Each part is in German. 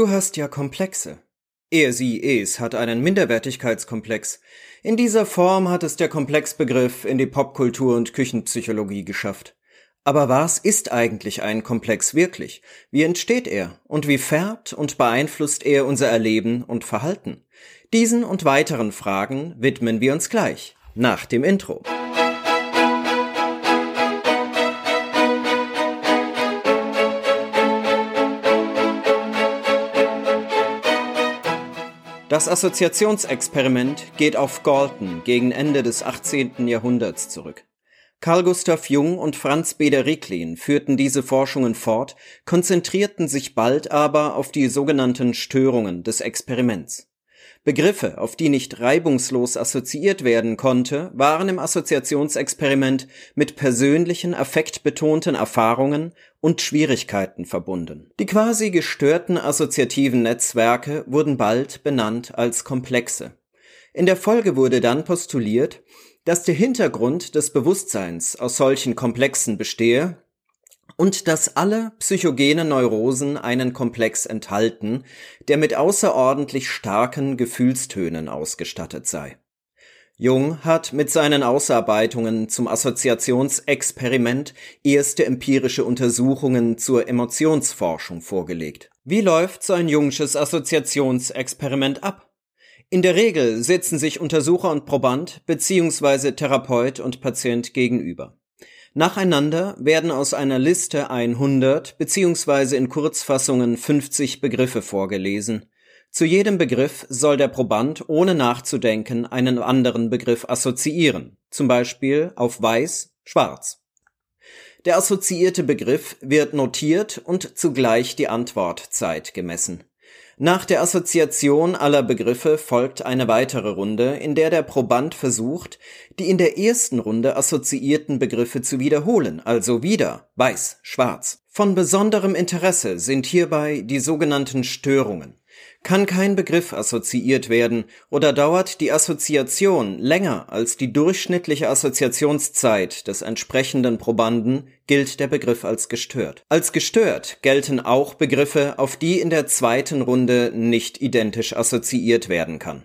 Du hast ja Komplexe. Er, sie, es hat einen Minderwertigkeitskomplex. In dieser Form hat es der Komplexbegriff in die Popkultur und Küchenpsychologie geschafft. Aber was ist eigentlich ein Komplex wirklich? Wie entsteht er? Und wie färbt und beeinflusst er unser Erleben und Verhalten? Diesen und weiteren Fragen widmen wir uns gleich, nach dem Intro. Das Assoziationsexperiment geht auf Galton gegen Ende des 18. Jahrhunderts zurück. Carl Gustav Jung und Franz Beder Ricklin führten diese Forschungen fort, konzentrierten sich bald aber auf die sogenannten Störungen des Experiments. Begriffe, auf die nicht reibungslos assoziiert werden konnte, waren im Assoziationsexperiment mit persönlichen, affektbetonten Erfahrungen und Schwierigkeiten verbunden. Die quasi gestörten assoziativen Netzwerke wurden bald benannt als Komplexe. In der Folge wurde dann postuliert, dass der Hintergrund des Bewusstseins aus solchen Komplexen bestehe und dass alle psychogene Neurosen einen Komplex enthalten, der mit außerordentlich starken Gefühlstönen ausgestattet sei. Jung hat mit seinen Ausarbeitungen zum Assoziationsexperiment erste empirische Untersuchungen zur Emotionsforschung vorgelegt. Wie läuft so ein Jungsches Assoziationsexperiment ab? In der Regel sitzen sich Untersucher und Proband bzw. Therapeut und Patient gegenüber. Nacheinander werden aus einer Liste 100 bzw. in Kurzfassungen 50 Begriffe vorgelesen. Zu jedem Begriff soll der Proband ohne nachzudenken einen anderen Begriff assoziieren, zum Beispiel auf weiß, schwarz. Der assoziierte Begriff wird notiert und zugleich die Antwortzeit gemessen. Nach der Assoziation aller Begriffe folgt eine weitere Runde, in der der Proband versucht, die in der ersten Runde assoziierten Begriffe zu wiederholen, also wieder weiß, schwarz. Von besonderem Interesse sind hierbei die sogenannten Störungen. Kann kein Begriff assoziiert werden oder dauert die Assoziation länger als die durchschnittliche Assoziationszeit des entsprechenden Probanden, gilt der Begriff als gestört. Als gestört gelten auch Begriffe, auf die in der zweiten Runde nicht identisch assoziiert werden kann.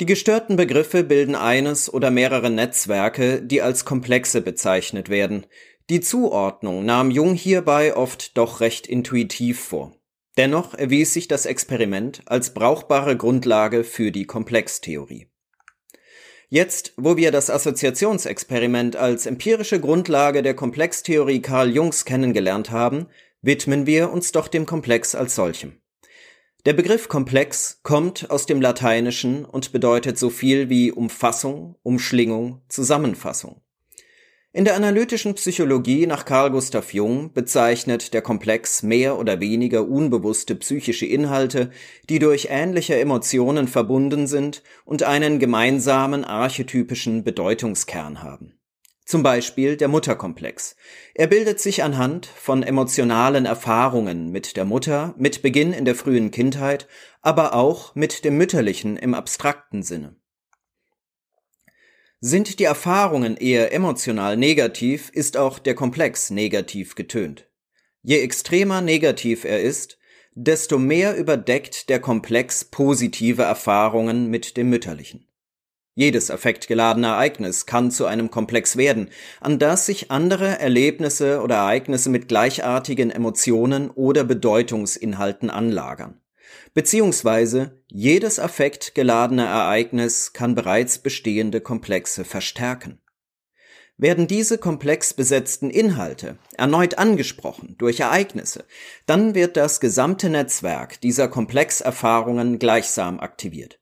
Die gestörten Begriffe bilden eines oder mehrere Netzwerke, die als Komplexe bezeichnet werden. Die Zuordnung nahm Jung hierbei oft doch recht intuitiv vor. Dennoch erwies sich das Experiment als brauchbare Grundlage für die Komplextheorie. Jetzt, wo wir das Assoziationsexperiment als empirische Grundlage der Komplextheorie Carl Jungs kennengelernt haben, widmen wir uns doch dem Komplex als solchem. Der Begriff Komplex kommt aus dem Lateinischen und bedeutet so viel wie Umfassung, Umschlingung, Zusammenfassung. In der analytischen Psychologie nach Carl Gustav Jung bezeichnet der Komplex mehr oder weniger unbewusste psychische Inhalte, die durch ähnliche Emotionen verbunden sind und einen gemeinsamen archetypischen Bedeutungskern haben. Zum Beispiel der Mutterkomplex. Er bildet sich anhand von emotionalen Erfahrungen mit der Mutter, mit Beginn in der frühen Kindheit, aber auch mit dem Mütterlichen im abstrakten Sinne. Sind die Erfahrungen eher emotional negativ, ist auch der Komplex negativ getönt. Je extremer negativ er ist, desto mehr überdeckt der Komplex positive Erfahrungen mit dem Mütterlichen. Jedes affektgeladene Ereignis kann zu einem Komplex werden, an das sich andere Erlebnisse oder Ereignisse mit gleichartigen Emotionen oder Bedeutungsinhalten anlagern. Beziehungsweise jedes affektgeladene Ereignis kann bereits bestehende Komplexe verstärken. Werden diese komplex besetzten Inhalte erneut angesprochen durch Ereignisse, dann wird das gesamte Netzwerk dieser Komplexerfahrungen gleichsam aktiviert.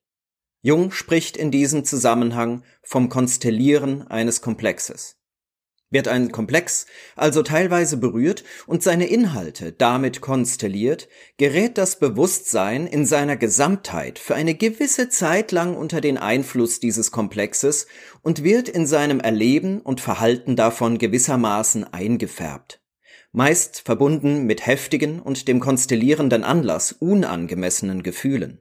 Jung spricht in diesem Zusammenhang vom Konstellieren eines Komplexes. Wird ein Komplex also teilweise berührt und seine Inhalte damit konstelliert, gerät das Bewusstsein in seiner Gesamtheit für eine gewisse Zeit lang unter den Einfluss dieses Komplexes und wird in seinem Erleben und Verhalten davon gewissermaßen eingefärbt. Meist verbunden mit heftigen und dem konstellierenden Anlass unangemessenen Gefühlen.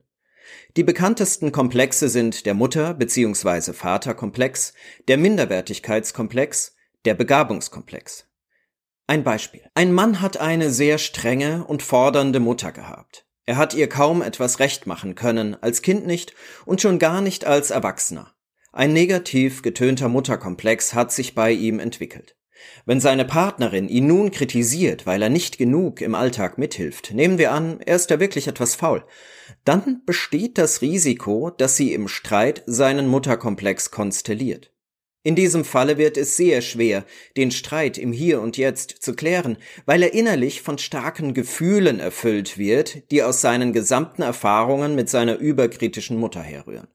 Die bekanntesten Komplexe sind der Mutter- bzw. Vaterkomplex, der Minderwertigkeitskomplex der Begabungskomplex. Ein Beispiel. Ein Mann hat eine sehr strenge und fordernde Mutter gehabt. Er hat ihr kaum etwas recht machen können, als Kind nicht und schon gar nicht als Erwachsener. Ein negativ getönter Mutterkomplex hat sich bei ihm entwickelt. Wenn seine Partnerin ihn nun kritisiert, weil er nicht genug im Alltag mithilft, nehmen wir an, er ist da wirklich etwas faul, dann besteht das Risiko, dass sie im Streit seinen Mutterkomplex konstelliert. In diesem Falle wird es sehr schwer, den Streit im Hier und Jetzt zu klären, weil er innerlich von starken Gefühlen erfüllt wird, die aus seinen gesamten Erfahrungen mit seiner überkritischen Mutter herrühren.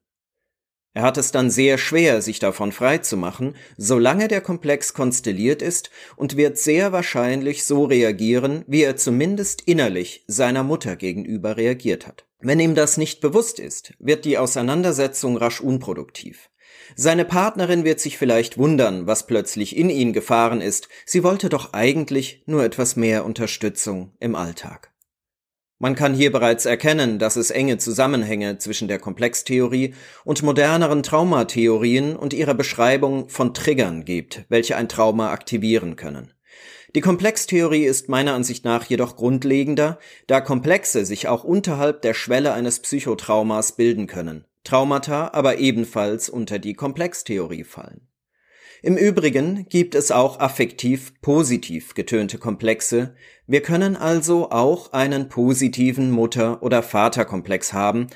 Er hat es dann sehr schwer, sich davon frei zu machen, solange der Komplex konstelliert ist und wird sehr wahrscheinlich so reagieren, wie er zumindest innerlich seiner Mutter gegenüber reagiert hat. Wenn ihm das nicht bewusst ist, wird die Auseinandersetzung rasch unproduktiv. Seine Partnerin wird sich vielleicht wundern, was plötzlich in ihn gefahren ist. Sie wollte doch eigentlich nur etwas mehr Unterstützung im Alltag. Man kann hier bereits erkennen, dass es enge Zusammenhänge zwischen der Komplextheorie und moderneren Traumatheorien und ihrer Beschreibung von Triggern gibt, welche ein Trauma aktivieren können. Die Komplextheorie ist meiner Ansicht nach jedoch grundlegender, da Komplexe sich auch unterhalb der Schwelle eines Psychotraumas bilden können. Traumata aber ebenfalls unter die Komplextheorie fallen. Im Übrigen gibt es auch affektiv positiv getönte Komplexe. Wir können also auch einen positiven Mutter- oder Vaterkomplex haben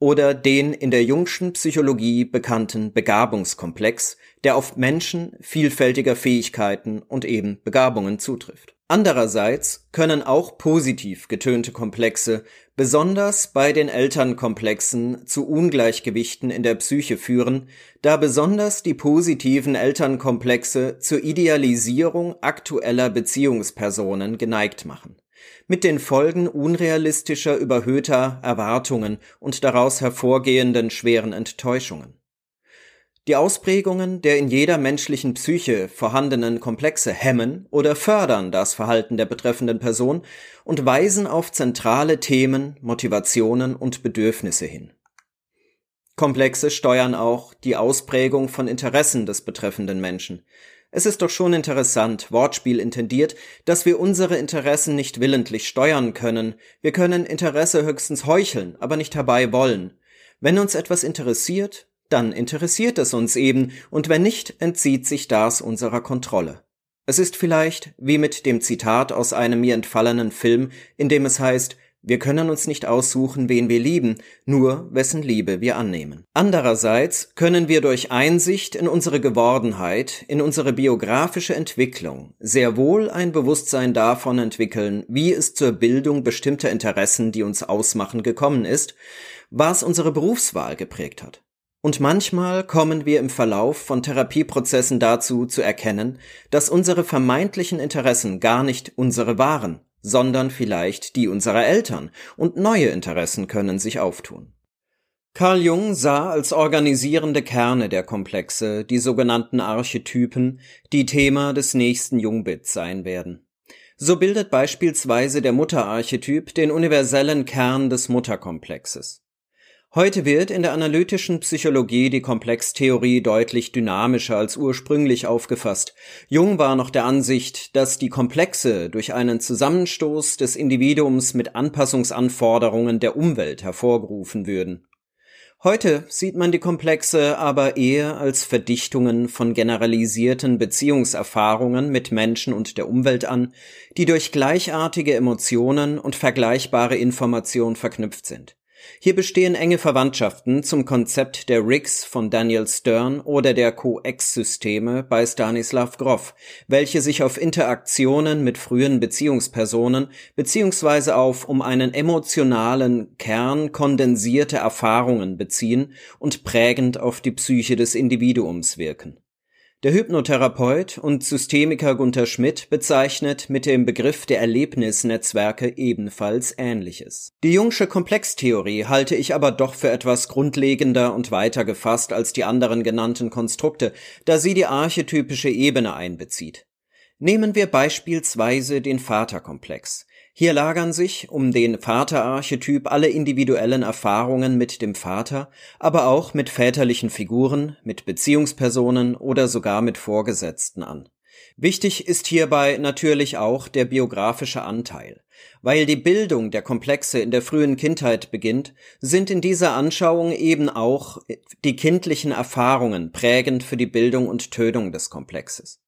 oder den in der jungschen Psychologie bekannten Begabungskomplex, der auf Menschen vielfältiger Fähigkeiten und eben Begabungen zutrifft. Andererseits können auch positiv getönte Komplexe besonders bei den Elternkomplexen zu Ungleichgewichten in der Psyche führen, da besonders die positiven Elternkomplexe zur Idealisierung aktueller Beziehungspersonen geneigt machen, mit den Folgen unrealistischer überhöhter Erwartungen und daraus hervorgehenden schweren Enttäuschungen die Ausprägungen der in jeder menschlichen Psyche vorhandenen Komplexe hemmen oder fördern das Verhalten der betreffenden Person und weisen auf zentrale Themen, Motivationen und Bedürfnisse hin. Komplexe steuern auch die Ausprägung von Interessen des betreffenden Menschen. Es ist doch schon interessant, Wortspiel intendiert, dass wir unsere Interessen nicht willentlich steuern können. Wir können Interesse höchstens heucheln, aber nicht herbei wollen. Wenn uns etwas interessiert, dann interessiert es uns eben, und wenn nicht, entzieht sich das unserer Kontrolle. Es ist vielleicht wie mit dem Zitat aus einem mir entfallenen Film, in dem es heißt, wir können uns nicht aussuchen, wen wir lieben, nur wessen Liebe wir annehmen. Andererseits können wir durch Einsicht in unsere Gewordenheit, in unsere biografische Entwicklung sehr wohl ein Bewusstsein davon entwickeln, wie es zur Bildung bestimmter Interessen, die uns ausmachen, gekommen ist, was unsere Berufswahl geprägt hat. Und manchmal kommen wir im Verlauf von Therapieprozessen dazu zu erkennen, dass unsere vermeintlichen Interessen gar nicht unsere waren, sondern vielleicht die unserer Eltern, und neue Interessen können sich auftun. Carl Jung sah als organisierende Kerne der Komplexe die sogenannten Archetypen, die Thema des nächsten Jungbits sein werden. So bildet beispielsweise der Mutterarchetyp den universellen Kern des Mutterkomplexes. Heute wird in der analytischen Psychologie die Komplextheorie deutlich dynamischer als ursprünglich aufgefasst. Jung war noch der Ansicht, dass die Komplexe durch einen Zusammenstoß des Individuums mit Anpassungsanforderungen der Umwelt hervorgerufen würden. Heute sieht man die Komplexe aber eher als Verdichtungen von generalisierten Beziehungserfahrungen mit Menschen und der Umwelt an, die durch gleichartige Emotionen und vergleichbare Information verknüpft sind. Hier bestehen enge Verwandtschaften zum Konzept der Rigs von Daniel Stern oder der Coex-Systeme bei Stanislav Grof, welche sich auf Interaktionen mit frühen Beziehungspersonen beziehungsweise auf um einen emotionalen Kern kondensierte Erfahrungen beziehen und prägend auf die Psyche des Individuums wirken der Hypnotherapeut und Systemiker Gunther Schmidt bezeichnet mit dem Begriff der Erlebnisnetzwerke ebenfalls Ähnliches. Die Jungsche Komplextheorie halte ich aber doch für etwas grundlegender und weiter gefasst als die anderen genannten Konstrukte, da sie die archetypische Ebene einbezieht. Nehmen wir beispielsweise den Vaterkomplex. Hier lagern sich um den Vaterarchetyp alle individuellen Erfahrungen mit dem Vater, aber auch mit väterlichen Figuren, mit Beziehungspersonen oder sogar mit Vorgesetzten an. Wichtig ist hierbei natürlich auch der biografische Anteil. Weil die Bildung der Komplexe in der frühen Kindheit beginnt, sind in dieser Anschauung eben auch die kindlichen Erfahrungen prägend für die Bildung und Tötung des Komplexes.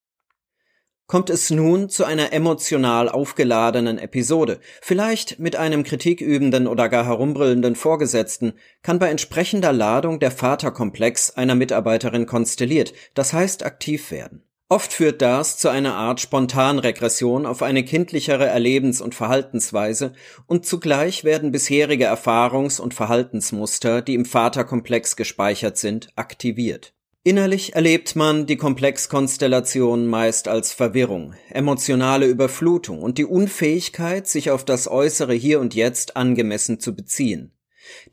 Kommt es nun zu einer emotional aufgeladenen Episode, vielleicht mit einem kritikübenden oder gar herumbrüllenden Vorgesetzten, kann bei entsprechender Ladung der Vaterkomplex einer Mitarbeiterin konstelliert, das heißt aktiv werden. Oft führt das zu einer Art Spontanregression auf eine kindlichere Erlebens- und Verhaltensweise und zugleich werden bisherige Erfahrungs- und Verhaltensmuster, die im Vaterkomplex gespeichert sind, aktiviert. Innerlich erlebt man die Komplexkonstellation meist als Verwirrung, emotionale Überflutung und die Unfähigkeit, sich auf das äußere Hier und Jetzt angemessen zu beziehen.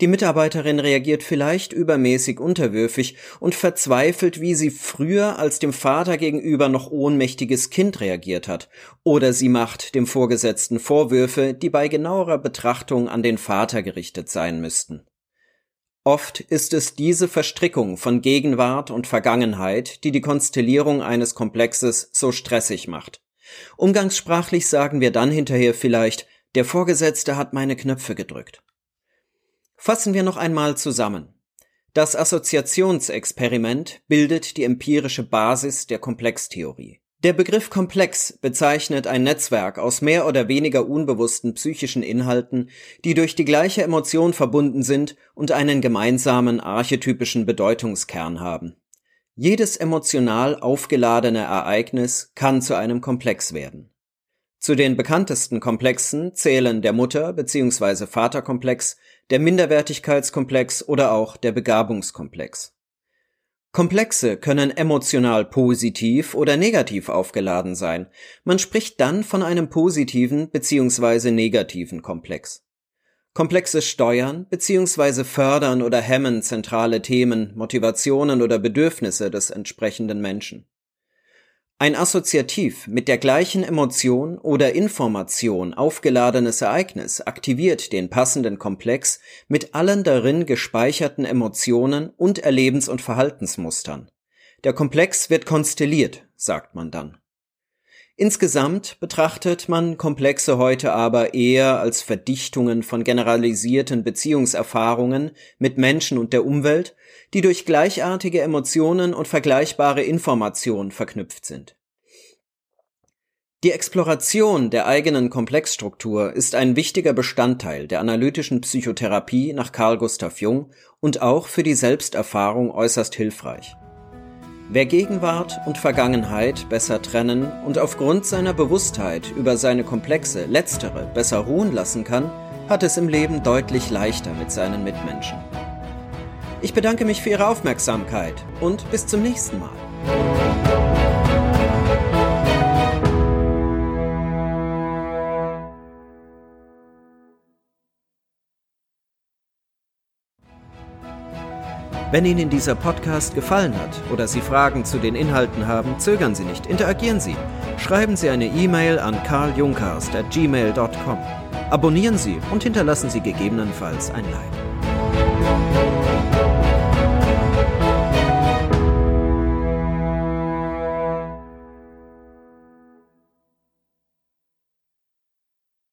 Die Mitarbeiterin reagiert vielleicht übermäßig unterwürfig und verzweifelt, wie sie früher als dem Vater gegenüber noch ohnmächtiges Kind reagiert hat, oder sie macht dem Vorgesetzten Vorwürfe, die bei genauerer Betrachtung an den Vater gerichtet sein müssten. Oft ist es diese Verstrickung von Gegenwart und Vergangenheit, die die Konstellierung eines Komplexes so stressig macht. Umgangssprachlich sagen wir dann hinterher vielleicht, der Vorgesetzte hat meine Knöpfe gedrückt. Fassen wir noch einmal zusammen. Das Assoziationsexperiment bildet die empirische Basis der Komplextheorie. Der Begriff Komplex bezeichnet ein Netzwerk aus mehr oder weniger unbewussten psychischen Inhalten, die durch die gleiche Emotion verbunden sind und einen gemeinsamen archetypischen Bedeutungskern haben. Jedes emotional aufgeladene Ereignis kann zu einem Komplex werden. Zu den bekanntesten Komplexen zählen der Mutter- bzw. Vaterkomplex, der Minderwertigkeitskomplex oder auch der Begabungskomplex. Komplexe können emotional positiv oder negativ aufgeladen sein. Man spricht dann von einem positiven bzw. negativen Komplex. Komplexe steuern bzw. fördern oder hemmen zentrale Themen, Motivationen oder Bedürfnisse des entsprechenden Menschen. Ein assoziativ mit der gleichen Emotion oder Information aufgeladenes Ereignis aktiviert den passenden Komplex mit allen darin gespeicherten Emotionen und Erlebens- und Verhaltensmustern. Der Komplex wird konstelliert, sagt man dann. Insgesamt betrachtet man Komplexe heute aber eher als Verdichtungen von generalisierten Beziehungserfahrungen mit Menschen und der Umwelt, die durch gleichartige Emotionen und vergleichbare Informationen verknüpft sind. Die Exploration der eigenen Komplexstruktur ist ein wichtiger Bestandteil der analytischen Psychotherapie nach Carl Gustav Jung und auch für die Selbsterfahrung äußerst hilfreich. Wer Gegenwart und Vergangenheit besser trennen und aufgrund seiner Bewusstheit über seine Komplexe letztere besser ruhen lassen kann, hat es im Leben deutlich leichter mit seinen Mitmenschen. Ich bedanke mich für Ihre Aufmerksamkeit und bis zum nächsten Mal. Wenn Ihnen dieser Podcast gefallen hat oder Sie Fragen zu den Inhalten haben, zögern Sie nicht, interagieren Sie. Schreiben Sie eine E-Mail an karljunkast.gmail.com. Abonnieren Sie und hinterlassen Sie gegebenenfalls ein Like.